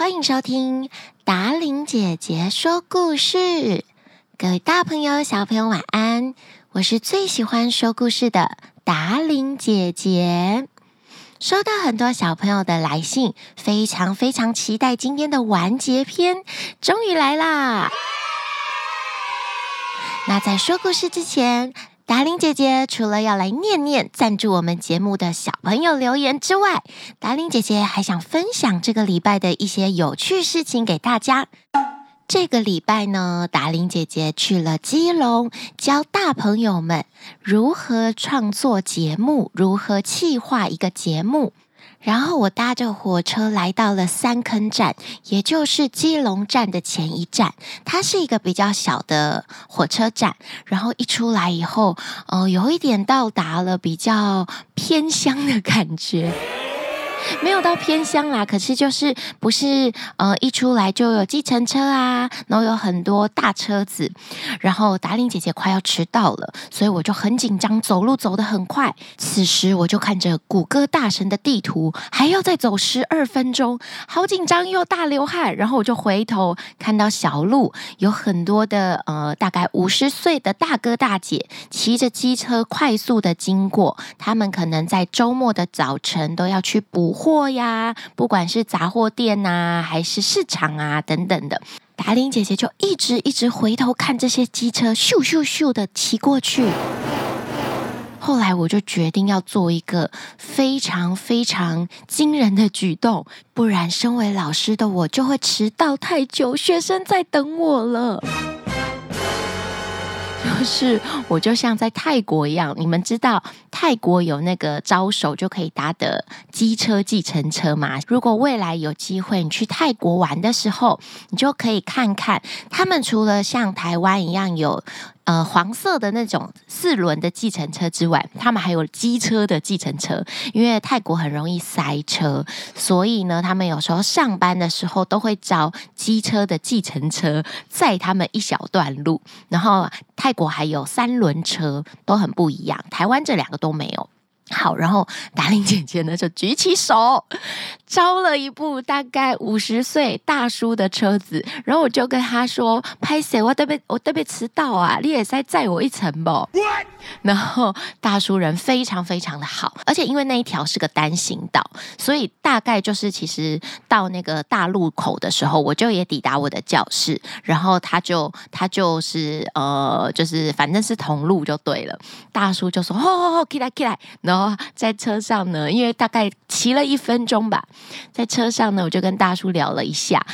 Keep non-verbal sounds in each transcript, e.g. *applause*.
欢迎收听达玲姐姐说故事，各位大朋友、小朋友晚安！我是最喜欢说故事的达玲姐姐。收到很多小朋友的来信，非常非常期待今天的完结篇，终于来啦！那在说故事之前，达玲姐姐除了要来念念赞助我们节目的小朋友留言之外，达玲姐姐还想分享这个礼拜的一些有趣事情给大家。这个礼拜呢，达玲姐姐去了基隆，教大朋友们如何创作节目，如何企划一个节目。然后我搭着火车来到了三坑站，也就是基隆站的前一站。它是一个比较小的火车站。然后一出来以后，呃，有一点到达了比较偏乡的感觉。没有到偏乡啦，可是就是不是呃一出来就有计程车啊，然后有很多大车子，然后达伶姐姐快要迟到了，所以我就很紧张，走路走得很快。此时我就看着谷歌大神的地图，还要再走十二分钟，好紧张又大流汗。然后我就回头看到小路有很多的呃大概五十岁的大哥大姐骑着机车快速的经过，他们可能在周末的早晨都要去补货呀，不管是杂货店呐，还是市场啊等等的，达令姐姐就一直一直回头看这些机车咻咻咻的骑过去。后来我就决定要做一个非常非常惊人的举动，不然身为老师的我就会迟到太久，学生在等我了。就是我就像在泰国一样，你们知道泰国有那个招手就可以搭的机车计程车吗？如果未来有机会你去泰国玩的时候，你就可以看看他们除了像台湾一样有。呃，黄色的那种四轮的计程车之外，他们还有机车的计程车。因为泰国很容易塞车，所以呢，他们有时候上班的时候都会招机车的计程车载他们一小段路。然后泰国还有三轮车，都很不一样。台湾这两个都没有。好，然后达令姐姐呢就举起手，招了一部大概五十岁大叔的车子，然后我就跟他说：“拍谁，我特别我特别迟到啊，你也再载我一程不？” *laughs* 然后大叔人非常非常的好，而且因为那一条是个单行道，所以大概就是其实到那个大路口的时候，我就也抵达我的教室，然后他就他就是呃就是反正是同路就对了。大叔就说：“吼吼吼，起来起来！”然后。在车上呢，因为大概骑了一分钟吧，在车上呢，我就跟大叔聊了一下，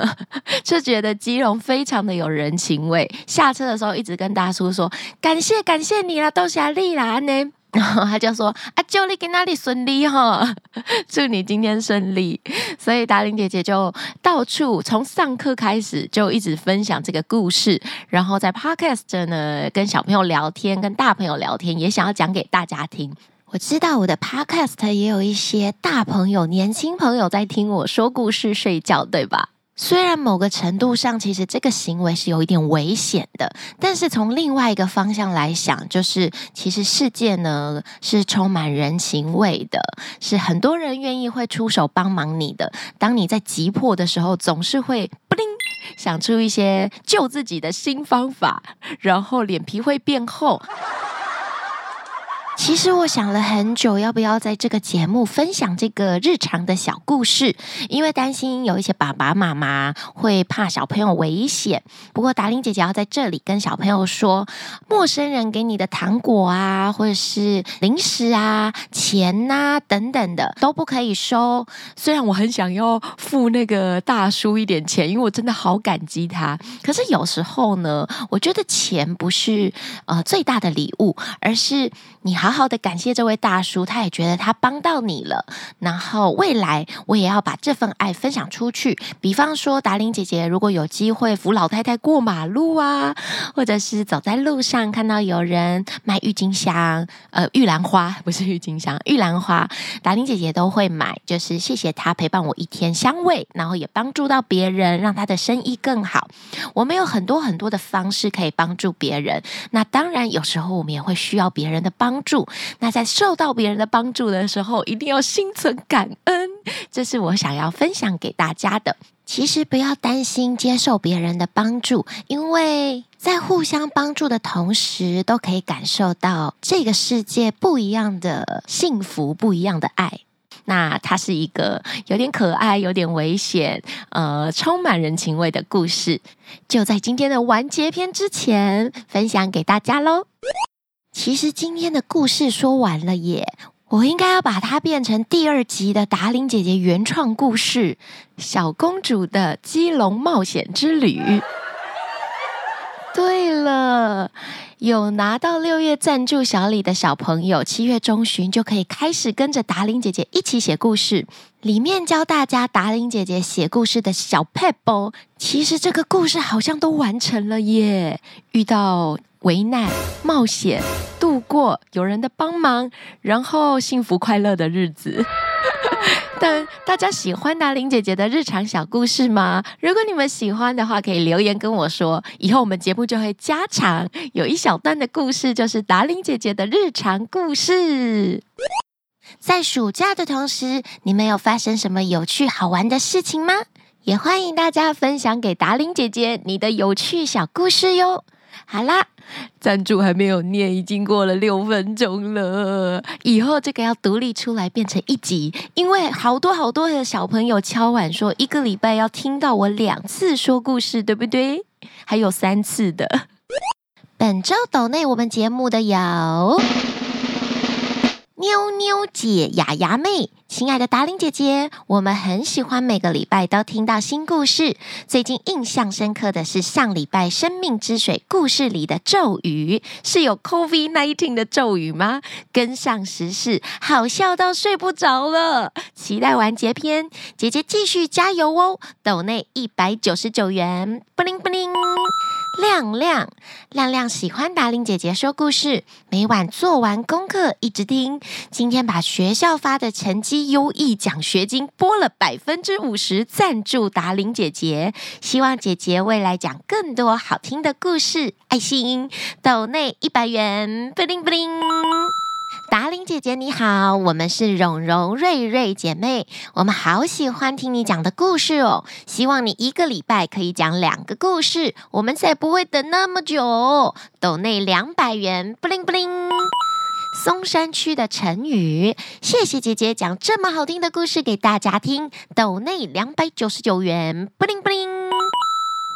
*laughs* 就觉得基隆非常的有人情味。下车的时候，一直跟大叔说：“感谢感谢你啦，多谢你啦呢。” *laughs* 然后他就说：“啊，祝你在哪里顺利哈，*laughs* 祝你今天顺利。”所以达玲姐姐就到处从上课开始就一直分享这个故事，然后在 Podcast 呢跟小朋友聊天，跟大朋友聊天，也想要讲给大家听。我知道我的 Podcast 也有一些大朋友、年轻朋友在听我说故事睡觉，对吧？虽然某个程度上，其实这个行为是有一点危险的，但是从另外一个方向来想，就是其实世界呢是充满人情味的，是很多人愿意会出手帮忙你的。当你在急迫的时候，总是会不灵想出一些救自己的新方法，然后脸皮会变厚。其实我想了很久，要不要在这个节目分享这个日常的小故事，因为担心有一些爸爸妈妈会怕小朋友危险。不过达令姐姐要在这里跟小朋友说，陌生人给你的糖果啊，或者是零食啊、钱呐等等的都不可以收。虽然我很想要付那个大叔一点钱，因为我真的好感激他。可是有时候呢，我觉得钱不是呃最大的礼物，而是你好。好的感谢这位大叔，他也觉得他帮到你了。然后未来我也要把这份爱分享出去。比方说，达玲姐姐如果有机会扶老太太过马路啊，或者是走在路上看到有人卖郁金香，呃，玉兰花 *laughs* 不是郁金香，玉兰花，达玲姐姐都会买，就是谢谢他陪伴我一天香味，然后也帮助到别人，让他的生意更好。我们有很多很多的方式可以帮助别人。那当然，有时候我们也会需要别人的帮帮。助。那在受到别人的帮助的时候，一定要心存感恩。这是我想要分享给大家的。其实不要担心接受别人的帮助，因为在互相帮助的同时，都可以感受到这个世界不一样的幸福，不一样的爱。那它是一个有点可爱、有点危险、呃，充满人情味的故事。就在今天的完结篇之前，分享给大家喽。其实今天的故事说完了耶，我应该要把它变成第二集的达玲姐姐原创故事《小公主的基隆冒险之旅》。对了。有拿到六月赞助小礼的小朋友，七月中旬就可以开始跟着达玲姐姐一起写故事。里面教大家达伶姐姐写故事的小撇步。其实这个故事好像都完成了耶！遇到危难、冒险、度过有人的帮忙，然后幸福快乐的日子。*laughs* 但大家喜欢达伶姐姐的日常小故事吗？如果你们喜欢的话，可以留言跟我说。以后我们节目就会加长，有一小段的故事就是达伶姐姐的日常故事。在暑假的同时，你们有发生什么有趣好玩的事情吗？也欢迎大家分享给达伶姐姐你的有趣小故事哟。好啦。赞助还没有念，已经过了六分钟了。以后这个要独立出来变成一集，因为好多好多的小朋友敲碗说，一个礼拜要听到我两次说故事，对不对？还有三次的。本周抖内我们节目的有。妞妞姐、雅雅妹，亲爱的达伶姐姐，我们很喜欢每个礼拜都听到新故事。最近印象深刻的是上礼拜《生命之水》故事里的咒语，是有 COVID-19 的咒语吗？跟上时事，好笑到睡不着了。期待完结篇，姐姐继续加油哦！抖内一百九十九元，布灵布灵。亮亮，亮亮喜欢达玲姐姐说故事，每晚做完功课一直听。今天把学校发的成绩优异奖学金拨了百分之五十，赞助达玲姐姐。希望姐姐未来讲更多好听的故事。爱心，抖内一百元，布灵布灵。达玲姐姐你好，我们是蓉蓉、瑞瑞姐妹，我们好喜欢听你讲的故事哦。希望你一个礼拜可以讲两个故事，我们才不会等那么久。斗内两百元，布灵布灵。松山区的陈宇，谢谢姐姐讲这么好听的故事给大家听。斗内两百九十九元，布灵布灵。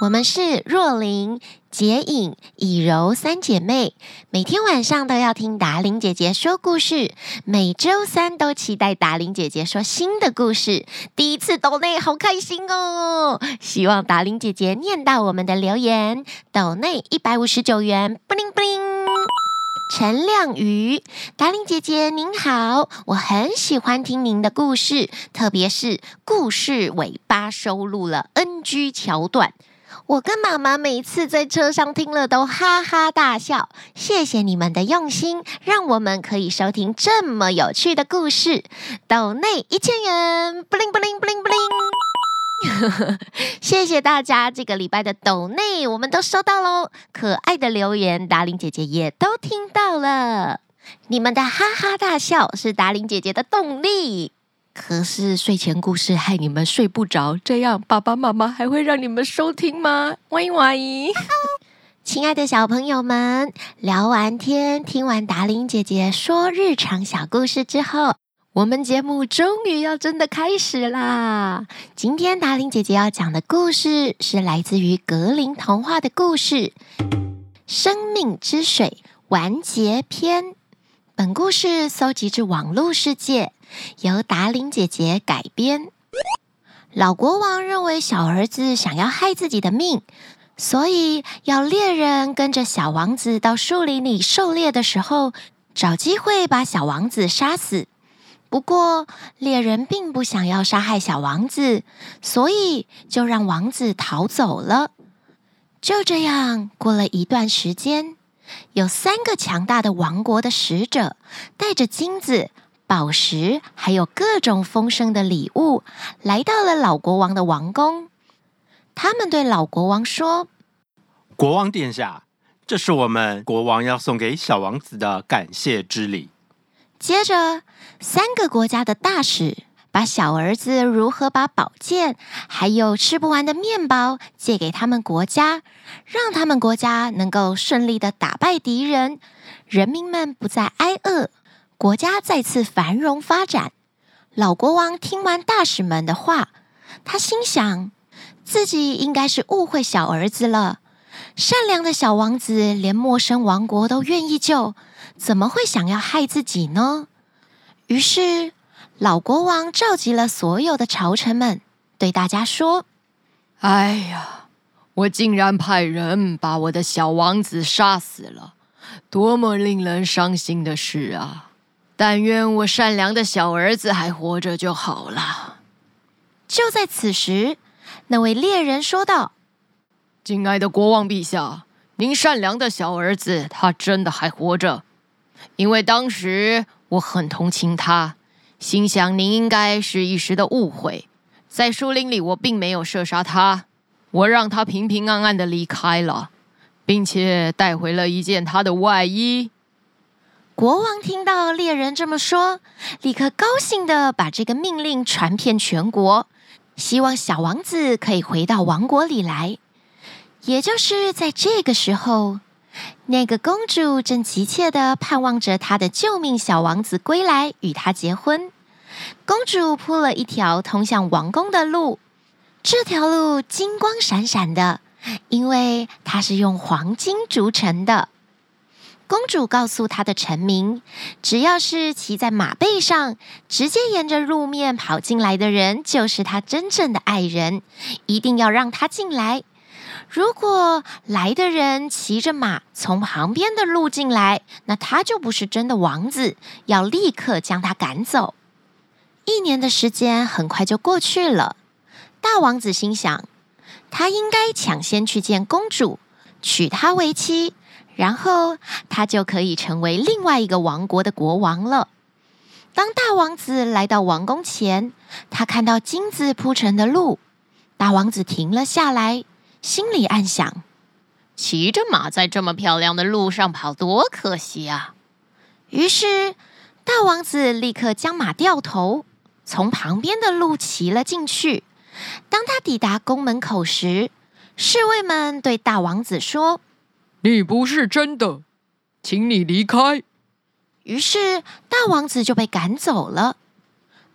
我们是若琳、洁颖、以柔三姐妹，每天晚上都要听达玲姐姐说故事，每周三都期待达玲姐姐说新的故事。第一次抖内好开心哦！希望达玲姐姐念到我们的留言。抖内一百五十九元，布灵布灵。陈亮瑜，达玲姐姐您好，我很喜欢听您的故事，特别是故事尾巴收录了 NG 桥段。我跟妈妈每次在车上听了都哈哈大笑，谢谢你们的用心，让我们可以收听这么有趣的故事。抖内一千元，布灵布灵布灵布灵，*laughs* 谢谢大家这个礼拜的抖内，我们都收到喽。可爱的留言，达玲姐姐也都听到了。你们的哈哈大笑是达玲姐姐的动力。可是睡前故事害你们睡不着，这样爸爸妈妈还会让你们收听吗？欢迎欢迎，亲爱的小朋友们，聊完天，听完达伶姐姐说日常小故事之后，我们节目终于要真的开始啦！今天达伶姐姐要讲的故事是来自于格林童话的故事《生命之水》完结篇。本故事搜集至网络世界。由达伶姐姐改编。老国王认为小儿子想要害自己的命，所以要猎人跟着小王子到树林里狩猎的时候，找机会把小王子杀死。不过猎人并不想要杀害小王子，所以就让王子逃走了。就这样过了一段时间，有三个强大的王国的使者带着金子。宝石还有各种丰盛的礼物，来到了老国王的王宫。他们对老国王说：“国王殿下，这是我们国王要送给小王子的感谢之礼。接着，三个国家的大使把小儿子如何把宝剑还有吃不完的面包借给他们国家，让他们国家能够顺利的打败敌人，人民们不再挨饿，国家再次繁荣发展。老国王听完大使们的话，他心想，自己应该是误会小儿子了。善良的小王子连陌生王国都愿意救，怎么会想要害自己呢？于是，老国王召集了所有的朝臣们，对大家说：“哎呀，我竟然派人把我的小王子杀死了，多么令人伤心的事啊！但愿我善良的小儿子还活着就好了。”就在此时，那位猎人说道。敬爱的国王陛下，您善良的小儿子他真的还活着，因为当时我很同情他，心想您应该是一时的误会，在树林里我并没有射杀他，我让他平平安安的离开了，并且带回了一件他的外衣。国王听到猎人这么说，立刻高兴地把这个命令传遍全国，希望小王子可以回到王国里来。也就是在这个时候，那个公主正急切地盼望着她的救命小王子归来与她结婚。公主铺了一条通向王宫的路，这条路金光闪闪的，因为它是用黄金铸成的。公主告诉她的臣民，只要是骑在马背上，直接沿着路面跑进来的人，就是她真正的爱人，一定要让他进来。如果来的人骑着马从旁边的路进来，那他就不是真的王子，要立刻将他赶走。一年的时间很快就过去了，大王子心想，他应该抢先去见公主，娶她为妻，然后他就可以成为另外一个王国的国王了。当大王子来到王宫前，他看到金子铺成的路，大王子停了下来。心里暗想：骑着马在这么漂亮的路上跑，多可惜啊！于是，大王子立刻将马掉头，从旁边的路骑了进去。当他抵达宫门口时，侍卫们对大王子说：“你不是真的，请你离开。”于是，大王子就被赶走了。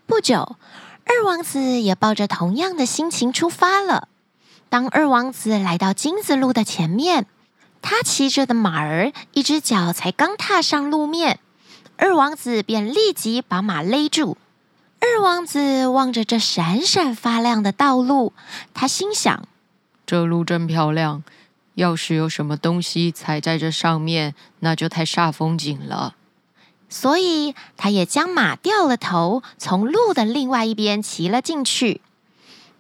不久，二王子也抱着同样的心情出发了。当二王子来到金子路的前面，他骑着的马儿一只脚才刚踏上路面，二王子便立即把马勒住。二王子望着这闪闪发亮的道路，他心想：这路真漂亮，要是有什么东西踩在这上面，那就太煞风景了。所以，他也将马掉了头，从路的另外一边骑了进去。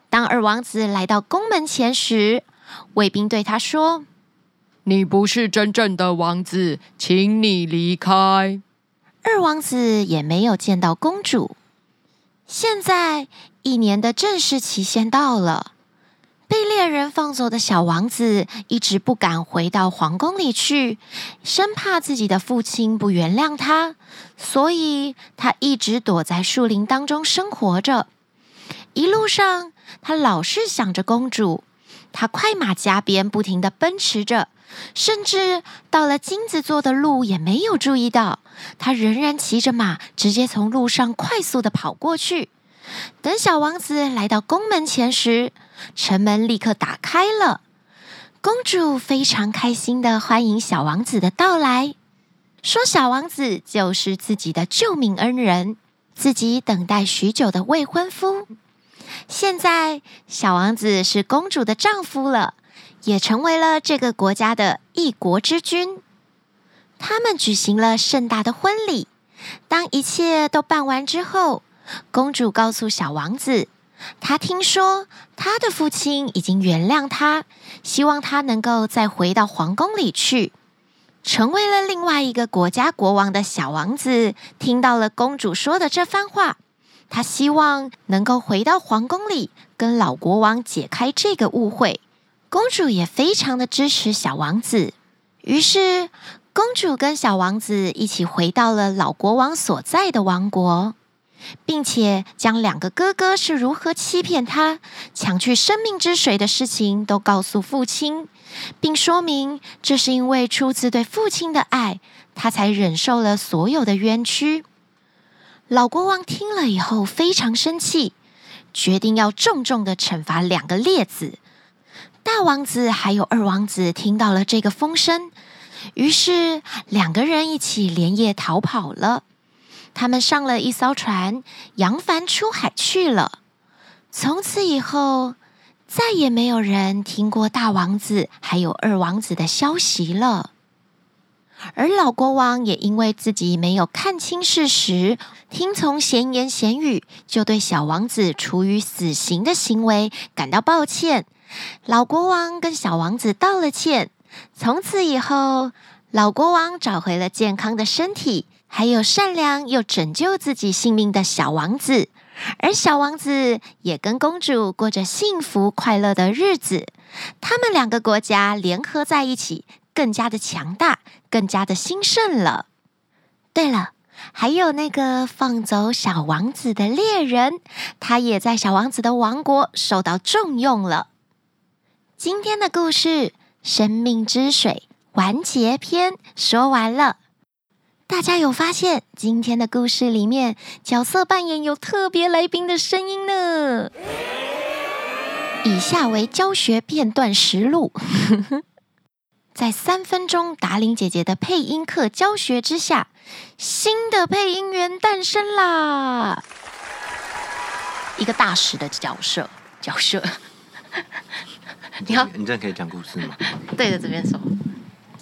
当二王子来到宫门前时，卫兵对他说：“你不是真正的王子，请你离开。”二王子也没有见到公主。现在一年的正式期限到了，被猎人放走的小王子一直不敢回到皇宫里去，生怕自己的父亲不原谅他，所以他一直躲在树林当中生活着。一路上，他老是想着公主，他快马加鞭，不停地奔驰着，甚至到了金子做的路也没有注意到。他仍然骑着马，直接从路上快速地跑过去。等小王子来到宫门前时，城门立刻打开了。公主非常开心地欢迎小王子的到来，说小王子就是自己的救命恩人，自己等待许久的未婚夫。现在，小王子是公主的丈夫了，也成为了这个国家的一国之君。他们举行了盛大的婚礼。当一切都办完之后，公主告诉小王子，她听说他的父亲已经原谅他，希望他能够再回到皇宫里去，成为了另外一个国家国王的小王子。听到了公主说的这番话。他希望能够回到皇宫里，跟老国王解开这个误会。公主也非常的支持小王子，于是，公主跟小王子一起回到了老国王所在的王国，并且将两个哥哥是如何欺骗他、抢去生命之水的事情都告诉父亲，并说明这是因为出自对父亲的爱，他才忍受了所有的冤屈。老国王听了以后非常生气，决定要重重的惩罚两个劣子。大王子还有二王子听到了这个风声，于是两个人一起连夜逃跑了。他们上了一艘船，扬帆出海去了。从此以后，再也没有人听过大王子还有二王子的消息了。而老国王也因为自己没有看清事实，听从闲言闲语，就对小王子处以死刑的行为感到抱歉。老国王跟小王子道了歉。从此以后，老国王找回了健康的身体，还有善良又拯救自己性命的小王子。而小王子也跟公主过着幸福快乐的日子。他们两个国家联合在一起。更加的强大，更加的兴盛了。对了，还有那个放走小王子的猎人，他也在小王子的王国受到重用了。今天的故事《生命之水》完结篇说完了。大家有发现今天的故事里面角色扮演有特别来宾的声音呢？以下为教学片段实录。*laughs* 在三分钟达玲姐姐的配音课教学之下，新的配音员诞生啦！一个大使的角色，角色。*laughs* 你好，你这样可以讲故事吗？对着这边说，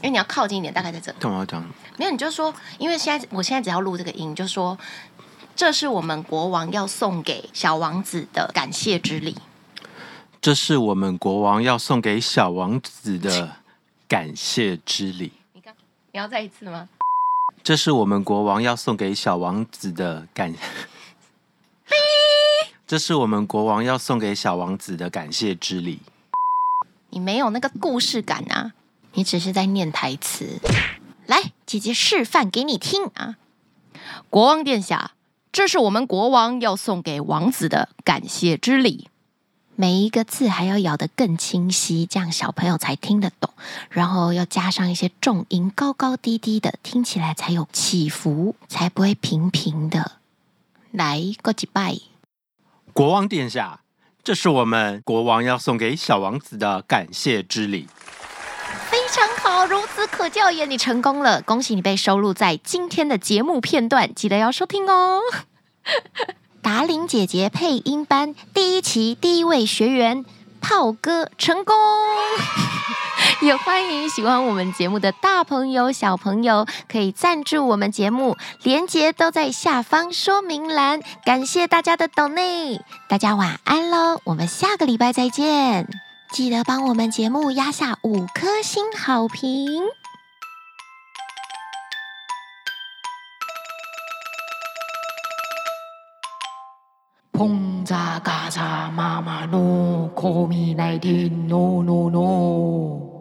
因为你要靠近一点，大概在这里。干嘛要讲？没有，你就说，因为现在我现在只要录这个音，就说这是我们国王要送给小王子的感谢之礼。这是我们国王要送给小王子的。感谢之礼。你刚，你要再一次吗？这是我们国王要送给小王子的感。*laughs* 这是我们国王要送给小王子的感谢之礼。你没有那个故事感啊！你只是在念台词。来，姐姐示范给你听啊！国王殿下，这是我们国王要送给王子的感谢之礼。每一个字还要咬得更清晰，这样小朋友才听得懂。然后要加上一些重音，高高低低的，听起来才有起伏，才不会平平的。来，过几拜。国王殿下，这是我们国王要送给小王子的感谢之礼。非常好，孺子可教也，你成功了，恭喜你被收录在今天的节目片段，记得要收听哦。*laughs* 达玲姐姐配音班第一期第一位学员炮哥成功，*laughs* 也欢迎喜欢我们节目的大朋友小朋友可以赞助我们节目，连接都在下方说明栏。感谢大家的抖内，大家晚安喽，我们下个礼拜再见，记得帮我们节目压下五颗星好评。砰嚓嘎嚓，妈妈喏，可米来听，喏喏喏。